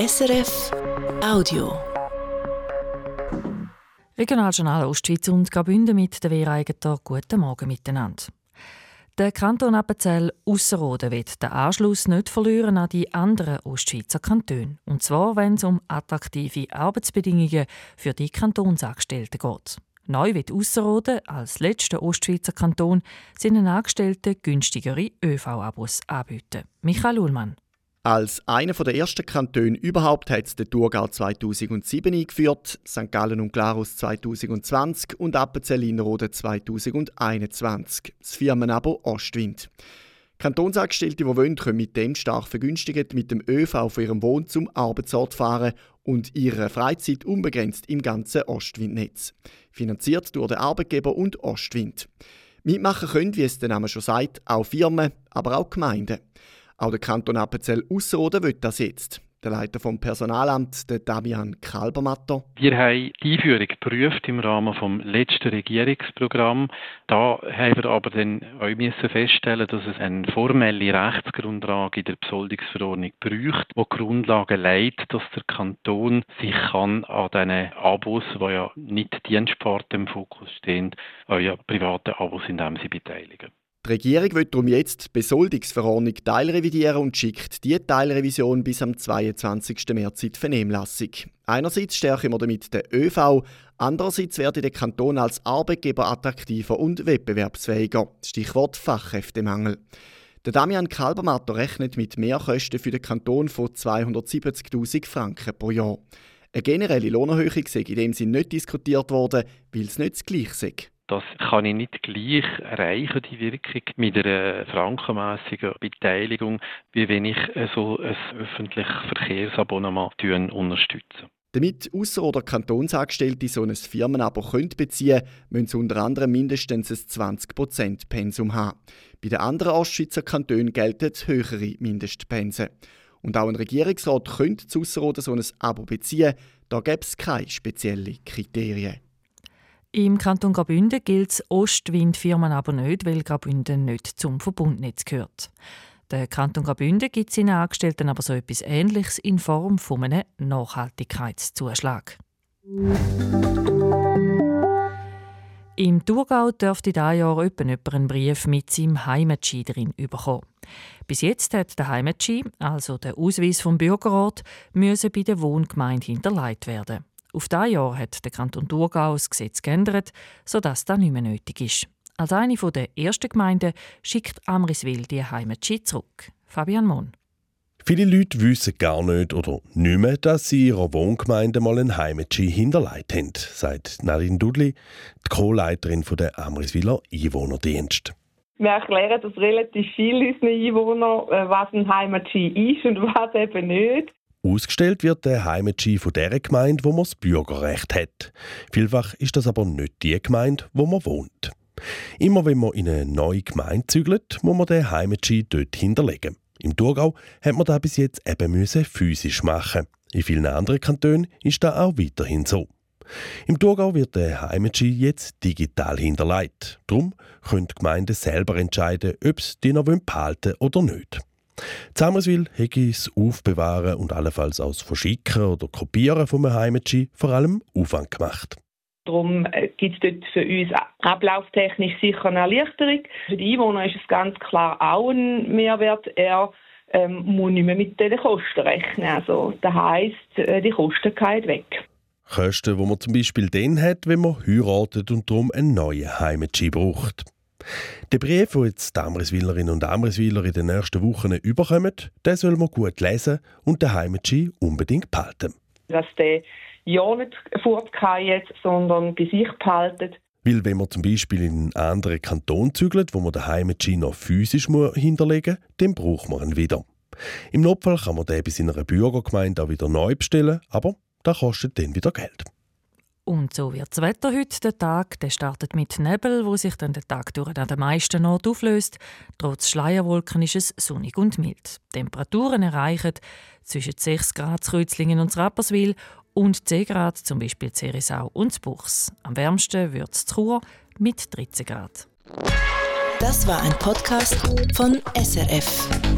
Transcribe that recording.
SRF Audio. Regionaljournal Ostschweiz und Graubünden mit der Vera. Guten Morgen miteinander. Der Kanton Appenzell Ausserrhoden wird den Anschluss nicht verlieren an die anderen Ostschweizer Kantone. Und zwar, wenn es um attraktive Arbeitsbedingungen für die Kantonsangestellten geht. Neu wird Ausserrhoden als letzter Ostschweizer Kanton seinen Angestellten günstigere ÖV-Abos anbieten. Michael Ullmann. Als einer der ersten Kantone überhaupt hat es den Thurgau 2007 eingeführt, St. Gallen und Glarus 2020 und Appenzell-Innerrhoden 2021. Das Firmenabo Ostwind. Kantonsangestellte, die wollen, können mit dem stark vergünstigt mit dem ÖV von ihrem Wohn zum Arbeitsort fahren und ihre Freizeit unbegrenzt im ganzen Ostwindnetz. Finanziert durch den Arbeitgeber und Ostwind. Mitmachen können, wie es der Name schon sagt, auch Firmen, aber auch Gemeinden. Auch der Kanton Appenzell Ausserrhoden will das jetzt. Der Leiter vom Personalamt, der Damian Kalbermatter. Wir haben die Einführung geprüft im Rahmen des letzten Regierungsprogramms. Da haben wir aber dann auch müssen feststellen, dass es eine formelle Rechtsgrundlage in der Besoldungsverordnung braucht, die Grundlage leitet, dass der Kanton sich kann an diesen Abos, die ja nicht Dienstsparte im Fokus stehen, auch ja private Abos in dem sie beteiligen. Die Regierung wird darum jetzt die Besoldungsverordnung teilrevidieren und schickt die Teilrevision bis am 22. März in die Vernehmlassung. Einerseits stärken wir damit den ÖV, andererseits wird der Kanton als Arbeitgeber attraktiver und wettbewerbsfähiger. Stichwort Fachkräftemangel. Der Damian Kalbermatter rechnet mit Mehrkosten für den Kanton von 270.000 Franken pro Jahr. Eine generelle Lohnerhöhung sei in dem Sinne nicht diskutiert worden, weil es nicht das Gleiche sei. Das kann ich nicht gleich erreichen, die Wirkung, mit einer frankenmässigen Beteiligung, wie wenn ich so ein öffentliches Verkehrsabonnement unterstütze. Damit Ausser- oder Kantonsangestellte so ein Firmenabo können beziehen müssen sie unter anderem mindestens ein 20% Pensum haben. Bei den anderen Ostschweizer Kantonen gelten höhere Mindestpensen. Und auch ein Regierungsrat könnte zu Ausserrhoden so ein Abo beziehen, da gäbe es keine speziellen Kriterien. Im Kanton Graubünden gilt das Ostwind-Firmen aber nicht, weil Graubünden nicht zum Verbundnetz gehört. Der Kanton Graubünden gibt seinen Angestellten aber so etwas Ähnliches in Form von einem Nachhaltigkeitszuschlag. Im Thurgau dürfte dieses Jahr jemand einen Brief mit seinem Heimatski drin bekommen. Bis jetzt hat der Heimatski, also der Ausweis vom Bürgerrat, müssen bei der Wohngemeinde hinterlegt werden. Auf dieses Jahr hat der Kanton Thurgau das Gesetz geändert, sodass das nicht mehr nötig ist. Als eine der ersten Gemeinden schickt Amriswil die Heimatski zurück. Fabian Mohn. Viele Leute wissen gar nicht oder nicht mehr, dass sie in ihrer Wohngemeinde mal einen Heimatski hinterlegt haben, sagt Nadine Dudli, die Co-Leiterin der Amriswiler Einwohnerdienst. Wir erklären das relativ viel unseren Einwohnern, äh, was ein Heimatski ist und was eben nicht. Ausgestellt wird der Heimatski von der Gemeinde, wo man das Bürgerrecht hat. Vielfach ist das aber nicht die Gemeinde, wo man wohnt. Immer wenn man in eine neue Gemeinde zügelt, muss man den Heimatski dort hinterlegen. Im Thurgau hat man das bis jetzt eben physisch machen. In vielen anderen Kantonen ist das auch weiterhin so. Im Thurgau wird der Heimatski jetzt digital hinterlegt. Darum können die Gemeinden selber entscheiden, ob sie den noch behalten oder nicht. Zammerswil hätte das Aufbewahren und allenfalls das Verschicken oder Kopieren vom Heimatski vor allem Aufwand gemacht. Darum äh, gibt es dort für uns ablauftechnisch sicher eine Erleichterung. Für die Einwohner ist es ganz klar auch ein Mehrwert. Er ähm, muss nicht mehr mit den Kosten rechnen. Also, das heisst, äh, die Kosten gehen weg. Kosten, die man zum Beispiel dann hat, wenn man heiratet und darum einen neuen Heimatski braucht. Der Brief, den jetzt die Amriswillerinnen und Amriswiller in den nächsten Wochen überkommen, den soll man gut lesen und den Heimatski unbedingt behalten. Dass der ja nicht fortgeht, sondern bei sich behalten. Weil wenn man zum Beispiel in einen anderen Kanton zügelt, wo man den Heimatski noch physisch hinterlegen muss, dann braucht man ihn wieder. Im Notfall kann man den bei seiner Bürgergemeinde auch wieder neu bestellen, aber das kostet dann wieder Geld. Und so wird das Wetter heute. Der Tag der startet mit Nebel, wo sich dann den Tag durch an den meisten Orten auflöst. Trotz Schleierwolken ist es sonnig und mild. Temperaturen erreichen zwischen 6 Grad zu Rützlingen und Rapperswil und 10 Grad zum Beispiel Zerisau und Buchs. Am wärmsten wird es Chur mit 13 Grad. Das war ein Podcast von SRF.